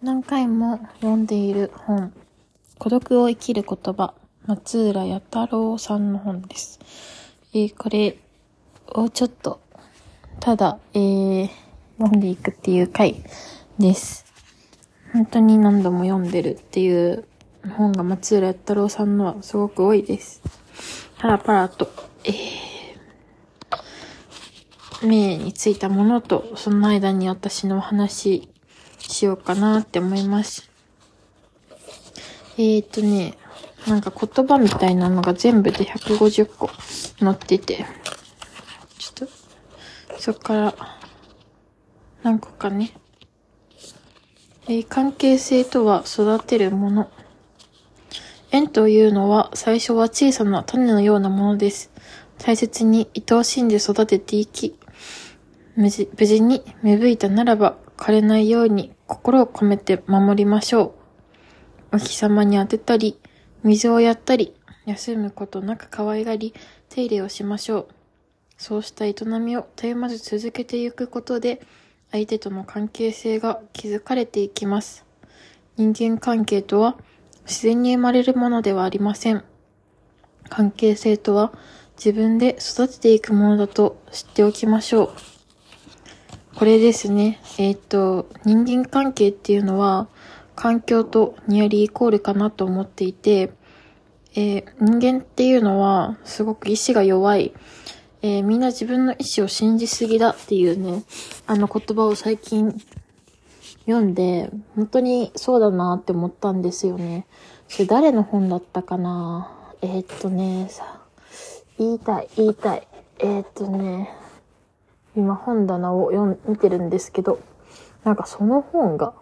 何回も読んでいる本、孤独を生きる言葉、松浦弥太郎さんの本です。えーこれをちょっと、ただ、えー読んでいくっていう回です。本当に何度も読んでるっていう本が松浦弥太郎さんのはすごく多いです。パラパラと、えー、目についたものと、その間に私の話しようかなって思います。えーとね、なんか言葉みたいなのが全部で150個載ってて、ちょっと、そっから、何個かね。えー関係性とは育てるもの。縁というのは最初は小さな種のようなものです。大切に愛おしんで育てていき、無事無事に芽吹いたならば枯れないように心を込めて守りましょう。お日様に当てたり、水をやったり、休むことなく可愛がり、手入れをしましょう。そうした営みを絶えまず続けていくことで、相手との関係性が築かれていきます。人間関係とは自然に生まれるものではありません。関係性とは自分で育てていくものだと知っておきましょう。これですね。えっ、と、人間関係っていうのは環境とニアリーイコールかなと思っていて、えー人間っていうのはすごく意志が弱い。えーみんな自分の意志を信じすぎだっていうね、あの言葉を最近読んで、本当にそうだなって思ったんですよね。それ誰の本だったかな？えーっとね、さ、言いたい、言いたい。えーっとね、今本棚を読ん見てるんですけど、なんかその本が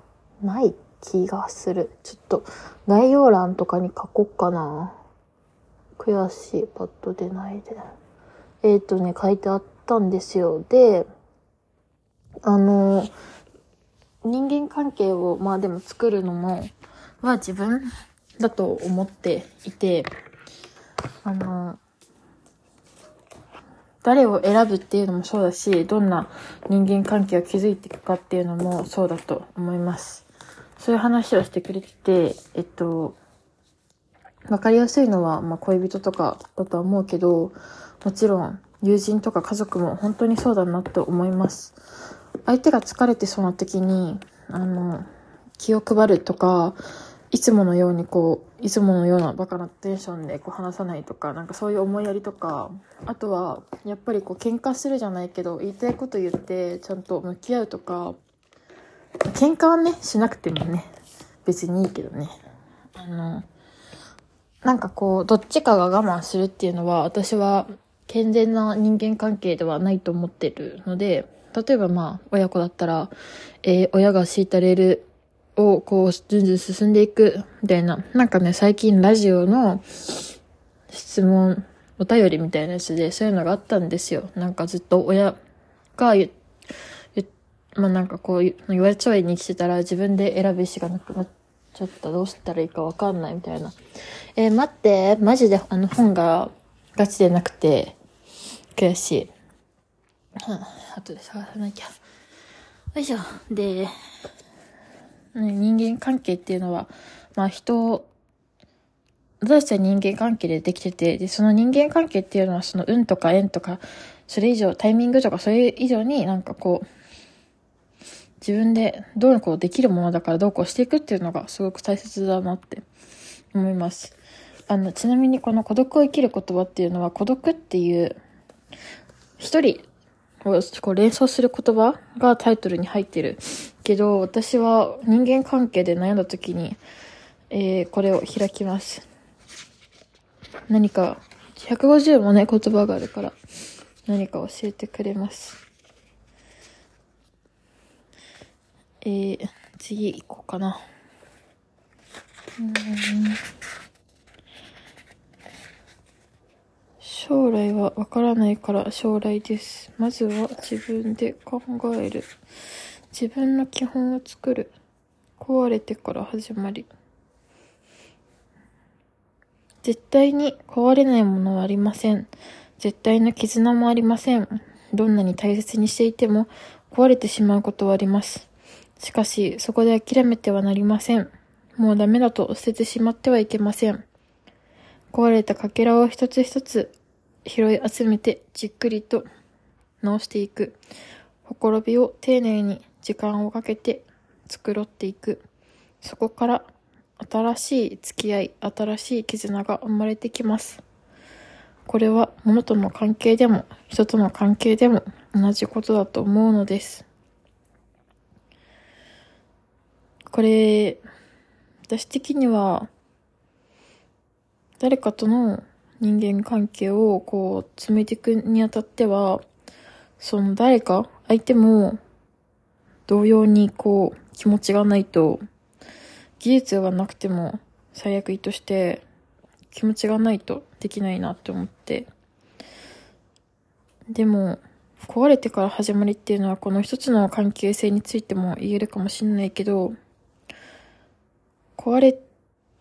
ない気がする。ちょっと概要欄とかに書こっかな。悔しい、パッと出ないで。えーとね、書いてあったんですよ。で、あの、人間関係を、まあでも作るのも、は自分だと思っていて、あの、誰を選ぶっていうのもそうだし、どんな人間関係を築いていくかっていうのもそうだと思います。そういう話をしてくれてて、えっと、わかりやすいのは、まあ、恋人とかだとは思うけど、もちろん友人とか家族も本当にそうだなと思います。相手が疲れてそうな時に、あの、気を配るとか、いつものようにこう、いつものようなバカなテンションでこう話さないとか、なんかそういう思いやりとか、あとは、やっぱりこう喧嘩するじゃないけど、言いたいこと言って、ちゃんと向き合うとか、喧嘩はね、しなくてもね、別にいいけどね。あの、なんかこう、どっちかが我慢するっていうのは、私は健全な人間関係ではないと思ってるので、例えばまあ、親子だったら、えー親が敷いたレールをこう、ずんずん進んでいく、みたいな。なんかね、最近ラジオの質問、お便りみたいなやつで、そういうのがあったんですよ。なんかずっと親が言、言まあなんかこう、言われちゃいに来てたら自分で選ぶ意思がなくなっちゃった。どうしたらいいかわかんないみたいな。えー待って、マジであの本がガチでなくて、悔しい。はあ、後で探さなきゃ。よいしょ。で、ね人間関係っていうのは、まあ人、私たちは人間関係でできてて、で、その人間関係っていうのはその運とか縁とか、それ以上、タイミングとかそれ以上になんかこう、自分でどうこうできるものだからどうこうしていくっていうのがすごく大切だなって思います。あの、ちなみにこの孤独を生きる言葉っていうのは孤独っていう一人をこう連想する言葉がタイトルに入ってるけど、私は人間関係で悩んだ時に、えーこれを開きます。何か、150もね、言葉があるから、何か教えてくれます。えー、次行こうかな。うん将来はわからないから将来です。まずは自分で考える。自分の基本を作る。壊れてから始まり。絶対に壊れないものはありません。絶対の絆もありません。どんなに大切にしていても壊れてしまうことはあります。しかし、そこで諦めてはなりません。もうダメだと捨ててしまってはいけません。壊れたかけらを一つ一つ拾い集めてじっくりと直していく。ほころびを丁寧に時間をかけて繕っていく。そこから新しい付き合い、新しい絆が生まれてきます。これは物との関係でも人との関係でも同じことだと思うのです。これ、私的には誰かとの人間関係をこう詰めていくにあたっては、その誰か、相手も同様にこう気持ちがないと、技術がなくても最悪意として気持ちがないとできないなって思って。でも、壊れてから始まりっていうのはこの一つの関係性についても言えるかもしんないけど、壊れ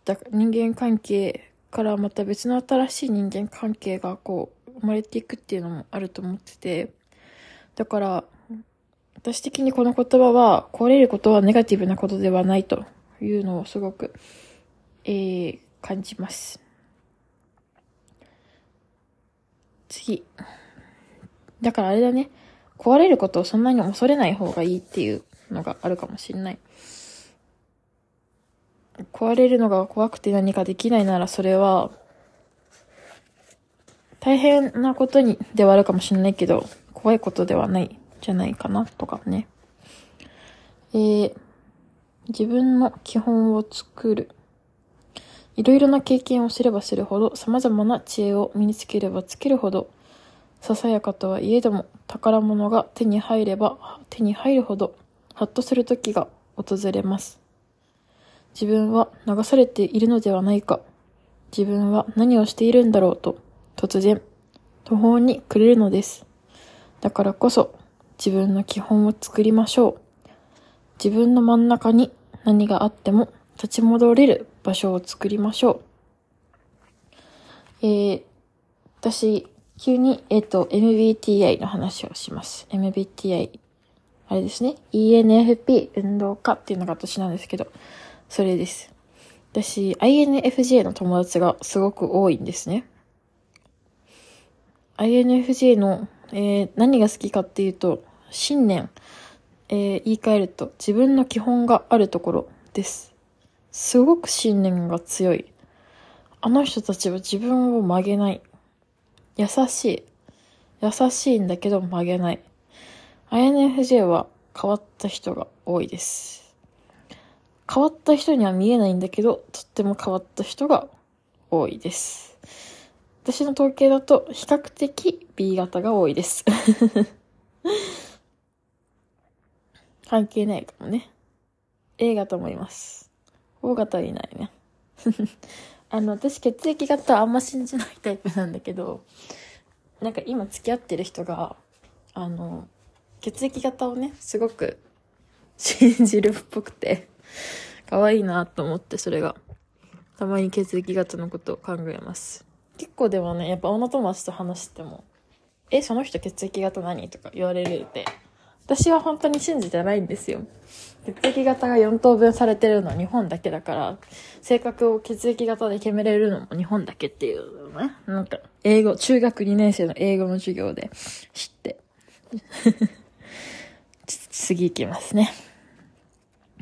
た人間関係からまた別の新しい人間関係がこう生まれていくっていうのもあると思ってて、だから、私的にこの言葉は壊れることはネガティブなことではないというのをすごく、えー、感じます。次。だからあれだね。壊れることをそんなに恐れない方がいいっていうのがあるかもしれない。壊れるのが怖くて何かできないならそれは、大変なことにではあるかもしれないけど、怖いことではないじゃないかなとかね。えー、自分の基本を作る。いろいろな経験をすればするほど、様々な知恵を身につければつけるほど、ささやかとはいえども、宝物が手に入れば手に入るほど、ハッとする時が訪れます。自分は流されているのではないか。自分は何をしているんだろうと、突然、途方に暮れるのです。だからこそ、自分の基本を作りましょう。自分の真ん中に何があっても立ち戻れる場所を作りましょう。えー、私、急に、えっ、ー、と、MBTI の話をします。MBTI。あれですね。ENFP 運動家っていうのが私なんですけど、それです。私、INFJ の友達がすごく多いんですね。INFJ の、えー、何が好きかっていうと、信念、えー、言い換えると自分の基本があるところです。すごく信念が強い。あの人たちは自分を曲げない。優しい。優しいんだけど曲げない。INFJ は変わった人が多いです。変わった人には見えないんだけど、とっても変わった人が多いです。私の統計だと、比較的 B 型が多いです。関係ないかもね。A 型もいます。O 型いないね。あの、私血液型あんま信じないタイプなんだけど、なんか今付き合ってる人が、あの、血液型をね、すごく 信じるっぽくて、可愛いなと思ってそれが。たまに血液型のことを考えます。結構でもね、やっぱ女友達と話しても、え、その人血液型何？とか言われるって、私は本当に信じてないんですよ。血液型が4等分されてるのは日本だけだから、性格を血液型で決めれるのも日本だけっていうのね。なんか、英語、中学2年生の英語の授業で知って。次行きますね。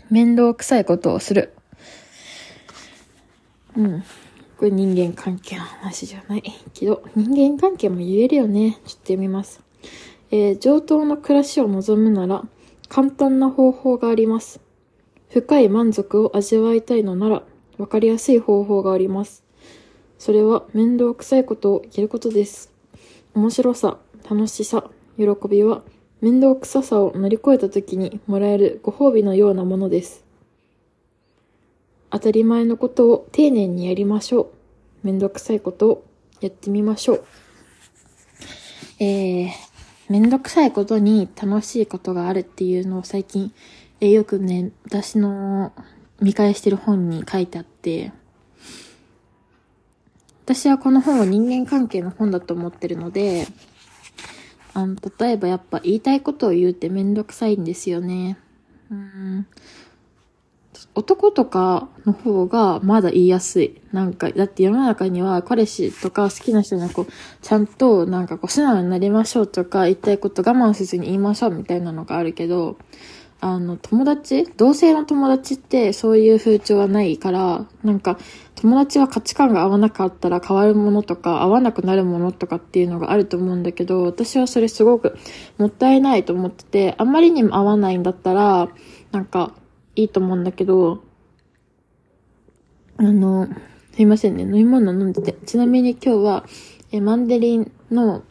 面倒くさいことをする。うん。これ人間関係の話じゃないけど、人間関係も言えるよね。ちょっと読みます。えー、上等の暮らしを望むなら、簡単な方法があります。深い満足を味わいたいのなら、わかりやすい方法があります。それは面倒くさいことをやることです。面白さ、楽しさ、喜びは面倒くささを乗り越えた時にもらえるご褒美のようなものです。当たり前のことを丁寧にやりましょう。面倒くさいことをやってみましょう。えー、面倒くさいことに楽しいことがあるっていうのを最近、えー、よくね、私の見返してる本に書いてあって、私はこの本は人間関係の本だと思ってるので、あの、例えばやっぱ言いたいことを言うってめんどくさいんですよね。うん男とかの方がまだ言いやすい。なんか、だって世の中には彼氏とか好きな人にこう、ちゃんとなんかこう素直になりましょうとか言いたいこと我慢せずに言いましょうみたいなのがあるけど、あの、友達？同性の友達ってそういう風潮はないから、なんか、友達は価値観が合わなかったら変わるものとか、合わなくなるものとかっていうのがあると思うんだけど、私はそれすごくもったいないと思ってて、あんまりにも合わないんだったら、なんか、いいと思うんだけど、あの、すいませんね。飲み物飲んでて。ちなみに今日は、えマンデリンの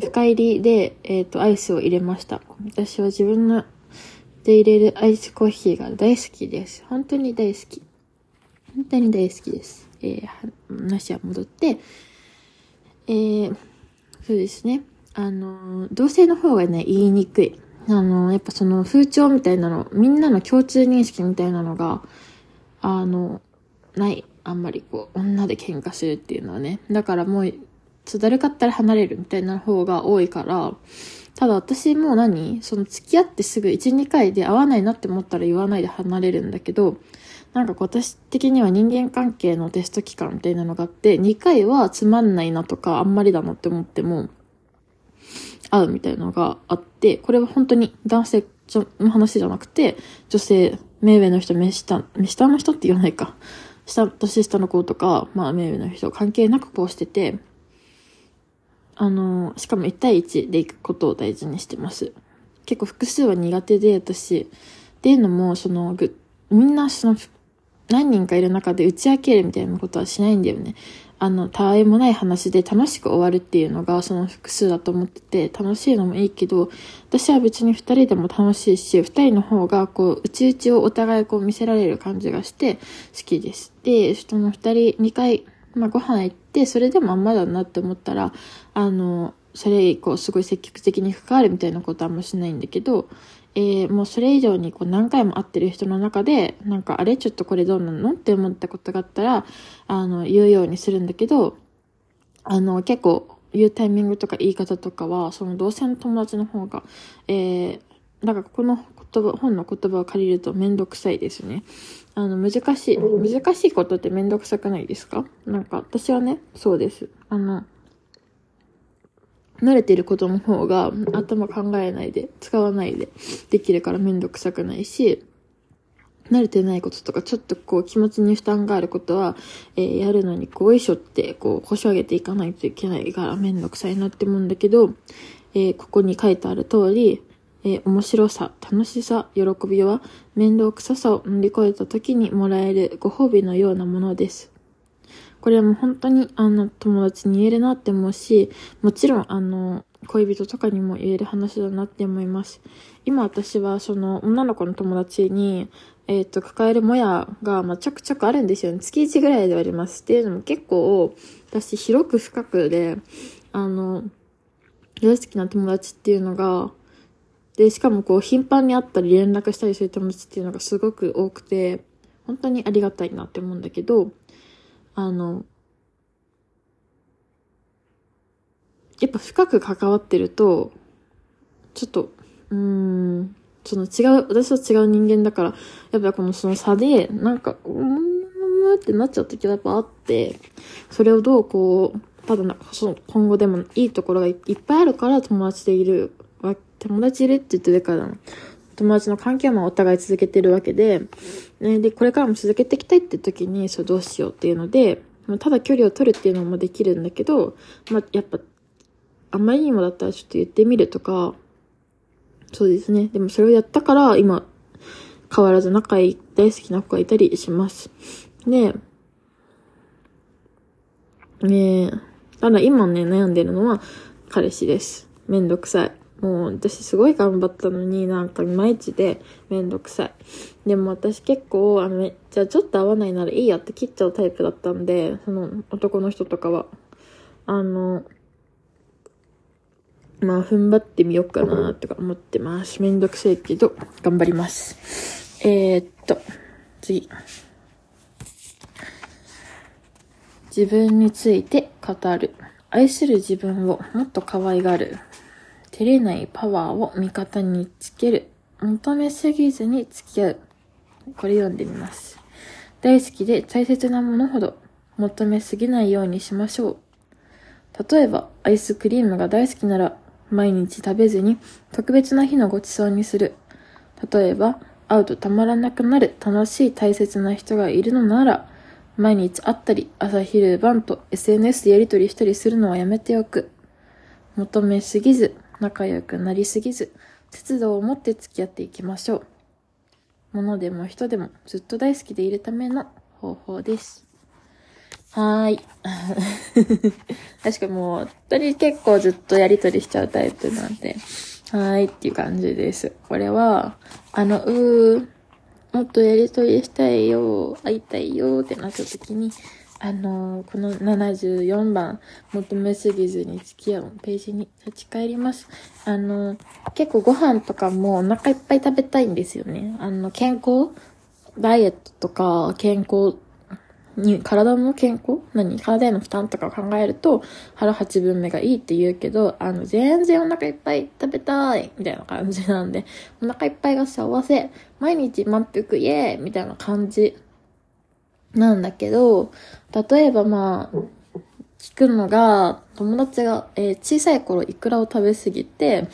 深入りで、えっ、ー、と、アイスを入れました。私は自分ので入れるアイスコーヒーが大好きです。本当に大好き。本当に大好きです。えー、話は戻って、えー、そうですね。あの、同性の方がね、言いにくい。あの、やっぱその風潮みたいなの、みんなの共通認識みたいなのが、あの、ない。あんまりこう、女で喧嘩するっていうのはね。だからもう、だるかったら離れるみたいな方が多いから、ただ私も何？その付き合ってすぐ1、2回で会わないなって思ったら言わないで離れるんだけど、なんか私的には人間関係のテスト期間みたいなのがあって、2回はつまんないなとかあんまりだなって思っても、会うみたいなのがあって、これは本当に男性の話じゃなくて、女性、目上の人、目下、目下の人って言わないか。下、年下の子とか、まあ目上の人関係なくこうしてて、あの、しかも1対1で行くことを大事にしてます。結構複数は苦手で、私。っていうのも、その、ぐ、みんなその、何人かいる中で打ち明けるみたいなことはしないんだよね。あの、たわいもない話で楽しく終わるっていうのがその複数だと思ってて、楽しいのもいいけど、私は別に二人でも楽しいし、二人の方がこう、内々をお互いこう見せられる感じがして好きです。で、その二人、二回、まあご飯行って、それでもあんまだなって思ったら、あの、それ以降すごい積極的に関わるみたいなことはあんましないんだけど、えー、もうそれ以上にこう何回も会ってる人の中で、なんかあれちょっとこれどうなのって思ったことがあったら、あの、言うようにするんだけど、あの、結構言うタイミングとか言い方とかは、その同性の友達の方が、えー、なんかこの言葉、本の言葉を借りるとめんどくさいですね。あの、難しい、難しいことってめんどくさくないですか？なんか私はね、そうです。あの、慣れてることの方が頭考えないで、使わないでできるからめんどくさくないし、慣れてないこととか、ちょっとこう気持ちに負担があることは、えー、やるのにこう、いしょって、こう、腰上げていかないといけないからめんどくさいなって思うんだけど、えー、ここに書いてある通り、えー、面白さ、楽しさ、喜びは、面倒くささを乗り越えた時にもらえるご褒美のようなものです。これはもう本当にあの友達に言えるなって思うし、もちろんあの恋人とかにも言える話だなって思います。今私はその女の子の友達に、えっ、ー、と、抱えるもやが、まあ、ちょくちょくあるんですよね。月1ぐらいであります。っていうのも結構、私広く深くで、あの、大好きな友達っていうのが、で、しかもこう、頻繁に会ったり連絡したりする友達っていうのがすごく多くて、本当にありがたいなって思うんだけど、あの、やっぱ深く関わってると、ちょっと、うーん、その違う、私は違う人間だから、やっぱこのその差で、なんか、うーんってなっちゃう時はやっぱあって、それをどうこう、ただなんかその今後でもいいところがいっぱいあるから友達でいる、友達いるって言ってるから、友達の関係はお互い続けてるわけで、ね、で、これからも続けていきたいって時に、そうどうしようっていうので、ただ距離を取るっていうのもできるんだけど、まあ、やっぱ、あまりにもだったらちょっと言ってみるとか、そうですね。でもそれをやったから、今、変わらず仲いい、大好きな子がいたりします。で、ねただ今ね、悩んでるのは、彼氏です。めんどくさい。もう私すごい頑張ったのになんかいまいちでめんどくさい。でも私結構あの、じゃちょっと合わないならいいやって切っちゃうタイプだったんで、その男の人とかは。あの、まあ踏ん張ってみようかなとか思ってます。めんどくさいけど頑張ります。えー、っと、次。自分について語る。愛する自分をもっと可愛がる。照れないパワーを味方につける。求めすぎずに付き合う。これ読んでみます。大好きで大切なものほど求めすぎないようにしましょう。例えば、アイスクリームが大好きなら、毎日食べずに特別な日のごちそうにする。例えば、会うとたまらなくなる楽しい大切な人がいるのなら、毎日会ったり、朝昼晩と SNS でやりとりしたりするのはやめておく。求めすぎず、仲良くなりすぎず、節度を持って付き合っていきましょう。物でも人でもずっと大好きでいるための方法です。はーい。確かもう、本当に結構ずっとやりとりしちゃうタイプなんで、はーいっていう感じです。これは、あの、うー、もっとやりとりしたいよ、会いたいよってなった時に、あのこの74番、求めすぎずに付き合うページに立ち返ります。あの結構ご飯とかもお腹いっぱい食べたいんですよね。あの、健康ダイエットとか健康に、体の健康何体への負担とかを考えると、腹八分目がいいって言うけど、あの、全然お腹いっぱい食べたいみたいな感じなんで、お腹いっぱいが幸せ毎日満腹イエーイみたいな感じなんだけど、例えばまあ、聞くのが、友達が、えー小さい頃イクラを食べ過ぎて、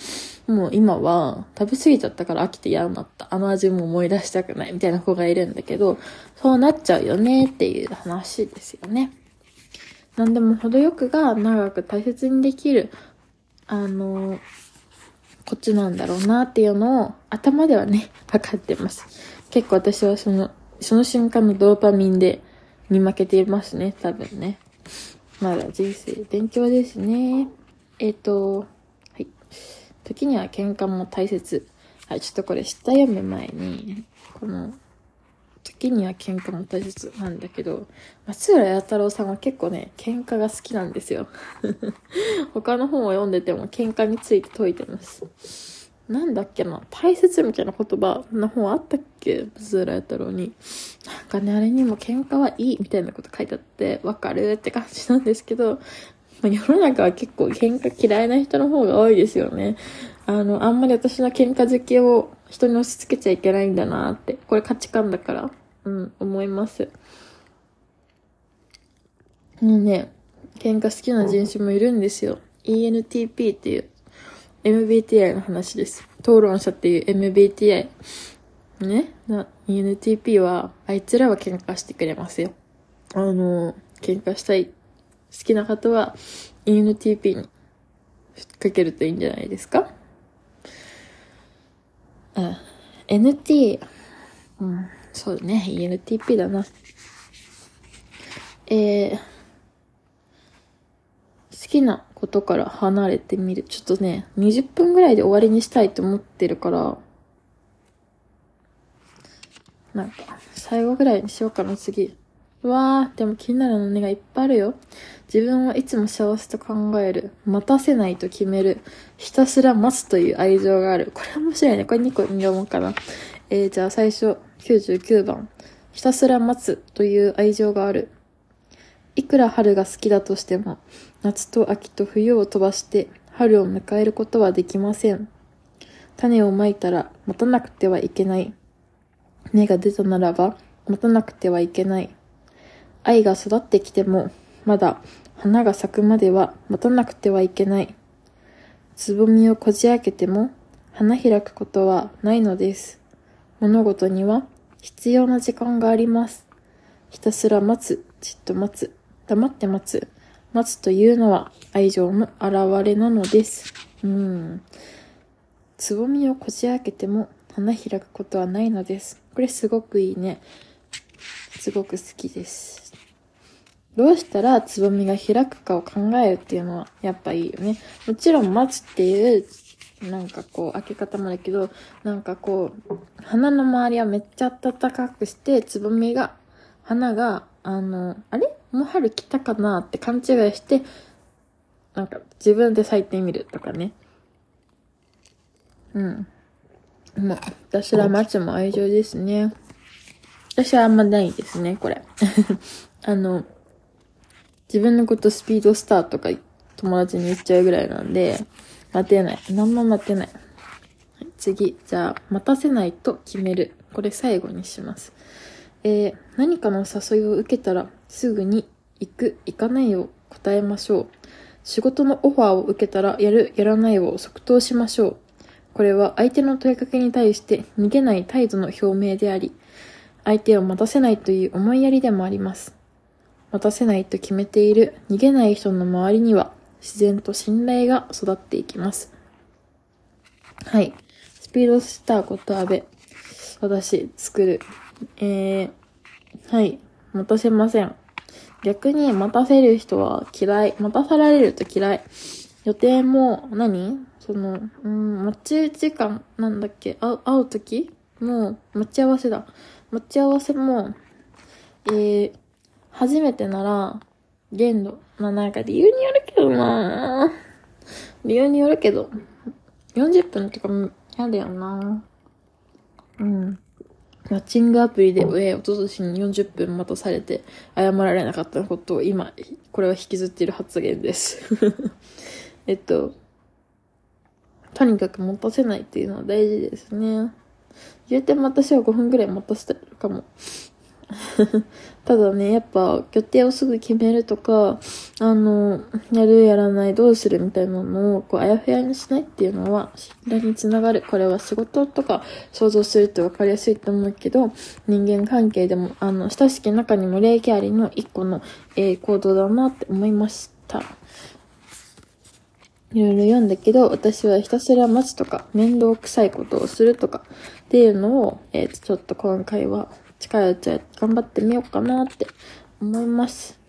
もう今は食べ過ぎちゃったから飽きて嫌になった。あの味も思い出したくないみたいな子がいるんだけど、そうなっちゃうよねっていう話ですよね。なんでも程よくが長く大切にできる、あの、こっちなんだろうなっていうのを頭ではね、分かってます。結構私はその、その瞬間のドーパミンで見負けていますね、多分ね。まだ人生勉強ですね。えっ、と、はい。時には喧嘩も大切。はい、ちょっとこれ下読む前に、この、時には喧嘩も大切なんだけど、松浦弥太郎さんは結構ね、喧嘩が好きなんですよ。他の本を読んでても喧嘩について解いてます。なんだっけな、大切みたいな言葉の本あったっけ？松浦弥太郎に。なんかね、あれにも喧嘩はいいみたいなこと書いてあって、わかるって感じなんですけど、まあ世の中は結構喧嘩嫌いな人の方が多いですよね。あの、あんまり私の喧嘩好きを人に押し付けちゃいけないんだなって。これ価値観だから、うん、思います。もうね、喧嘩好きな人種もいるんですよ。ENTP っていう MBTI の話です。討論者っていう MBTI。ね、?NTP は、あいつらは喧嘩してくれますよ。あの、喧嘩したい、好きな方は NTP にかけるといいんじゃないですか？うん。NT、うん、そうだね、NTP だな。えー、好きなことから離れてみる。ちょっとね、20分ぐらいで終わりにしたいと思ってるから、なんか、最後ぐらいにしようかな、次。うわー、でも気になるのねがいっぱいあるよ。自分はいつも幸せと考える。待たせないと決める。ひたすら待つという愛情がある。これ面白いね。これ2個読もうかな。えー、じゃあ最初、99番。ひたすら待つという愛情がある。いくら春が好きだとしても、夏と秋と冬を飛ばして春を迎えることはできません。種をまいたら待たなくてはいけない。芽が出たならば待たなくてはいけない。愛が育ってきても、まだ花が咲くまでは待たなくてはいけない。つぼみをこじ開けても花開くことはないのです。物事には必要な時間があります。ひたすら待つ、じっと待つ、黙って待つ。待つというのは愛情の表れなのです。うん。つぼみをこじ開けても花開くことはないのです。これすごくいいね。すごく好きです。どうしたらつぼみが開くかを考えるっていうのはやっぱいいよね。もちろん待つっていう、なんかこう開け方もだけど、なんかこう、花の周りはめっちゃ暖かくして、つぼみが、花が、あの、あれ？もう春来たかな？って勘違いして、なんか自分で咲いてみるとかね。うん。もう、私ら待つも愛情ですね。私はあんまないですね、これ。あの、自分のことスピードスターとか友達に言っちゃうぐらいなんで、待てない。何も待てない。はい次。じゃあ、待たせないと決める。これ最後にします。えー、何かの誘いを受けたら、すぐに行く、行かないを答えましょう。仕事のオファーを受けたら、やる、やらないを即答しましょう。これは相手の問いかけに対して逃げない態度の表明であり、相手を待たせないという思いやりでもあります。待たせないと決めている逃げない人の周りには自然と信頼が育っていきます。はい。スピードスターこと安部。私、作る。えー、はい。待たせません。逆に待たせる人は嫌い。待たされると嫌い。予定も何、その、うん、待ち時間なんだっけ？会う、会うときもう、待ち合わせだ。待ち合わせも、えー、初めてなら、限度。まあなんか理由によるけどな理由によるけど、40分とかも嫌だよなうん。マッチングアプリで、えー、おととしに40分待たされて謝られなかったことを今、これは引きずっている発言です。えっと、とにかく待たせないっていうのは大事ですね。言うても私は5分ぐらい待たせてるかも。ただね、やっぱ予定をすぐ決めるとか、あの、やるやらないどうするみたいなのをこうあやふやにしないっていうのは信頼につながる。これは仕事とか想像すると分かりやすいと思うけど、人間関係でも、あの、親しき中にも礼儀ありの一個の、えー行動だなって思いました。いろいろ読んだけど、私はひたすら待つとか、面倒くさいことをするとか、っていうのを、えー、ちょっと今回は、近いうちは頑張ってみようかなって思います。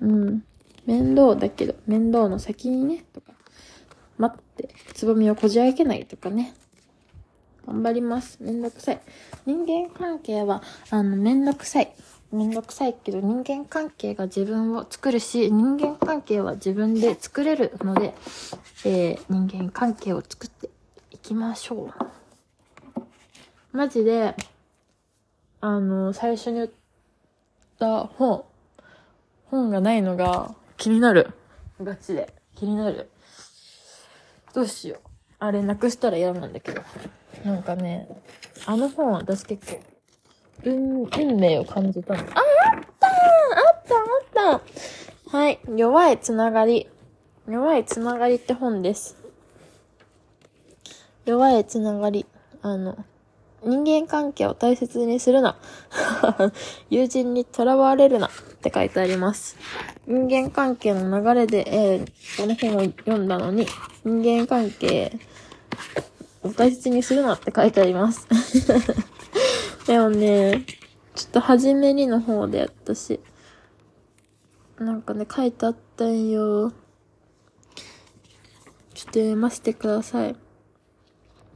うん。面倒だけど、面倒の先にね、とか、待って、つぼみをこじ開けないとかね。頑張ります。めんどくさい。人間関係は、あの、めんどくさい。めんどくさいけど、人間関係が自分を作るし、人間関係は自分で作れるので、えー、人間関係を作っていきましょう。マジで、あの、最初に言った本、本がないのが気になる。ガチで。気になる。どうしよう。あれ、なくしたら嫌なんだけど。なんかね、あの本私結構、運、運命を感じたの。あ、あったーあったあったはい。弱いつながり。弱いつながりって本です。弱いつながり。あの、人間関係を大切にするな。友人にとらわれるなって書いてあります。人間関係の流れで、えー、この本を読んだのに、人間関係を大切にするなって書いてあります。でもね、ちょっと初めにの方で私、なんかね、書いてあったんよ。ちょっと読ませてください。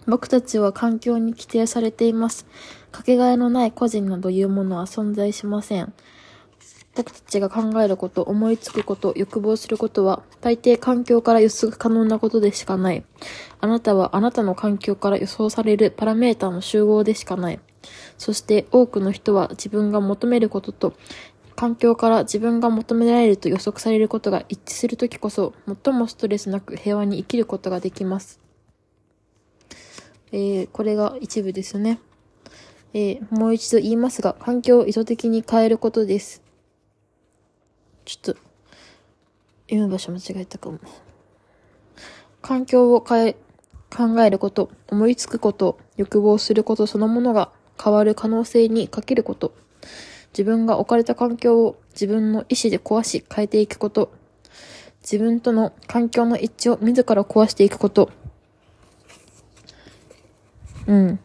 僕たちは環境に規定されています。かけがえのない個人などいうものは存在しません。僕たちが考えること、思いつくこと、欲望することは、大抵環境から予測可能なことでしかない。あなたはあなたの環境から予想されるパラメータの集合でしかない。そして多くの人は自分が求めることと、環境から自分が求められると予測されることが一致するときこそ、最もストレスなく平和に生きることができます。えー、これが一部ですね。えー、もう一度言いますが、環境を意図的に変えることです。ちょっと、読む場所間違えたかも。環境を変え、考えること、思いつくこと、欲望することそのものが変わる可能性にかけること。自分が置かれた環境を自分の意志で壊し変えていくこと。自分との環境の一致を自ら壊していくこと。うん。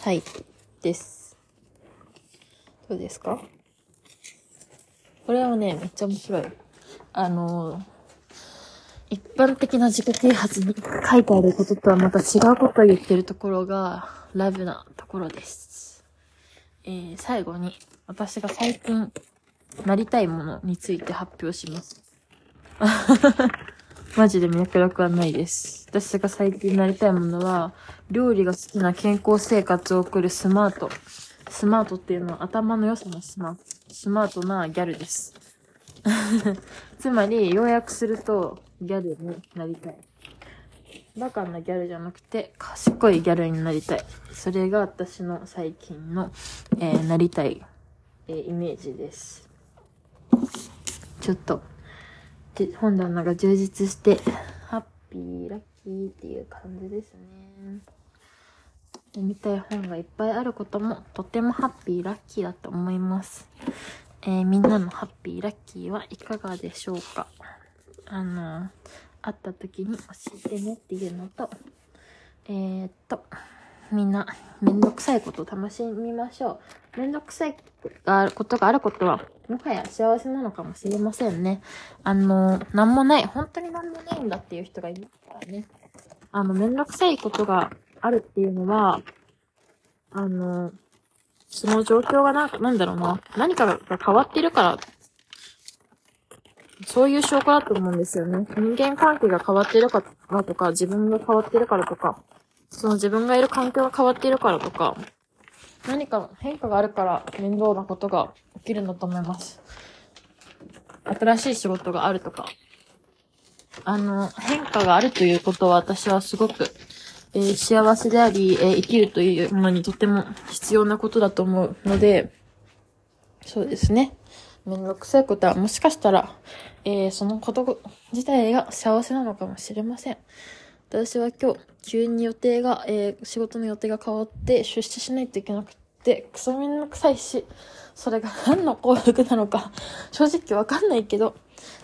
はい。です。どうですか？これはね、めっちゃ面白い。あの一般的な自己啓発に書いてあることとはまた違うことを言ってるところが、ラブなところです。えー、最後に、私が最近、なりたいものについて発表します。マジで脈絡はないです。私が最近なりたいものは、料理が好きな健康生活を送るスマート。スマートっていうのは頭の良さのスマート。スマートなギャルです。つまり、要約すると、ギャルになりたい。バカなギャルじゃなくて、賢いギャルになりたい。それが私の最近の、えー、なりたい、えー、イメージです。ちょっと、で本棚が充実して、ハッピー、ラッキーっていう感じですね。読みたい本がいっぱいあることも、とてもハッピー、ラッキーだと思います。えー、みんなのハッピー、ラッキーはいかがでしょうか？あの会った時に教えてねっていうのと、えー、っと、みんな、めんどくさいことを楽しみましょう。めんどくさいことがあることは、もはや幸せなのかもしれませんね。あの、なんもない、本当になんもないんだっていう人がいますからね。あの、めんどくさいことがあるっていうのは、あの、その状況がな、なんだろうな、何かが変わってるからそういう証拠だと思うんですよね。人間関係が変わってるからとか、自分が変わってるからとか、その自分がいる環境が変わっているからとか、何か変化があるから面倒なことが起きるんだと思います。新しい仕事があるとか。あの、変化があるということは私はすごく、えー、幸せであり、えー、生きるというものにとても必要なことだと思うので、そうですね。めんどくさいことはもしかしたら、えー、そのこと自体が幸せなのかもしれません。私は今日、急に予定が、えー、仕事の予定が変わって出社しないといけなくて、クソめんどくさいし、それが何の幸福なのか、正直わかんないけど、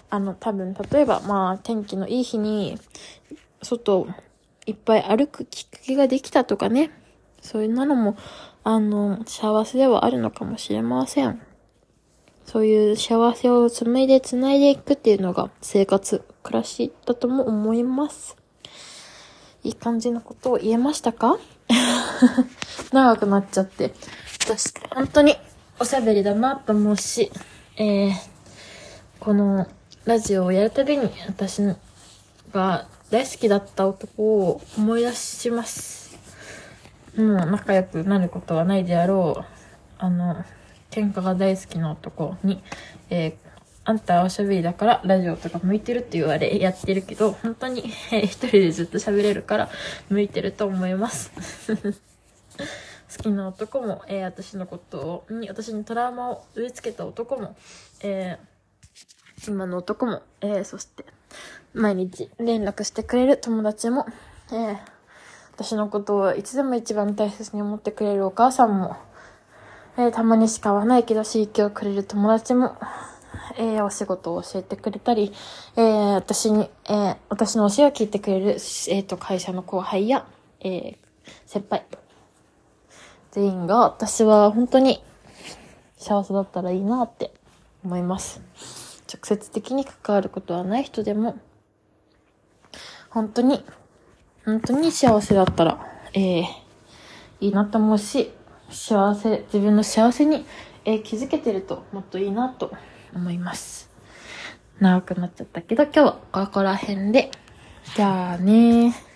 あの、多分、例えば、まあ、天気のいい日に、外、いっぱい歩くきっかけができたとかね、そういうのも、あの、幸せではあるのかもしれません。そういう幸せを紡いで繋いでいくっていうのが生活、暮らしだとも思います。いい感じのことを言えましたか？長くなっちゃって。私、本当におしゃべりだなと思うし、えー、このラジオをやるたびに私が大好きだった男を思い出します。もう仲良くなることはないであろう。あの、喧嘩が大好きな男に、えー、あんたはおしゃべりだからラジオとか向いてるって言われやってるけど、本当に、一人でずっと喋れるから向いてると思います。好きな男も、えー、私のことを、に、私にトラウマを植え付けた男も、えー、今の男も、えー、そして、毎日連絡してくれる友達も、えー、私のことをいつでも一番大切に思ってくれるお母さんも、えー、たまにしか会わないけど刺激をくれる友達も、えー、お仕事を教えてくれたり、えー、私に、えー、私の教えを聞いてくれる、えー、と、会社の後輩や、えー、先輩、全員が私は本当に幸せだったらいいなって思います。直接的に関わることはない人でも、本当に、本当に幸せだったら、えー、いいなと思うし、幸せ、自分の幸せに、えー、気づけてるともっといいなと思います。長くなっちゃったけど、今日はここら辺で。じゃあね。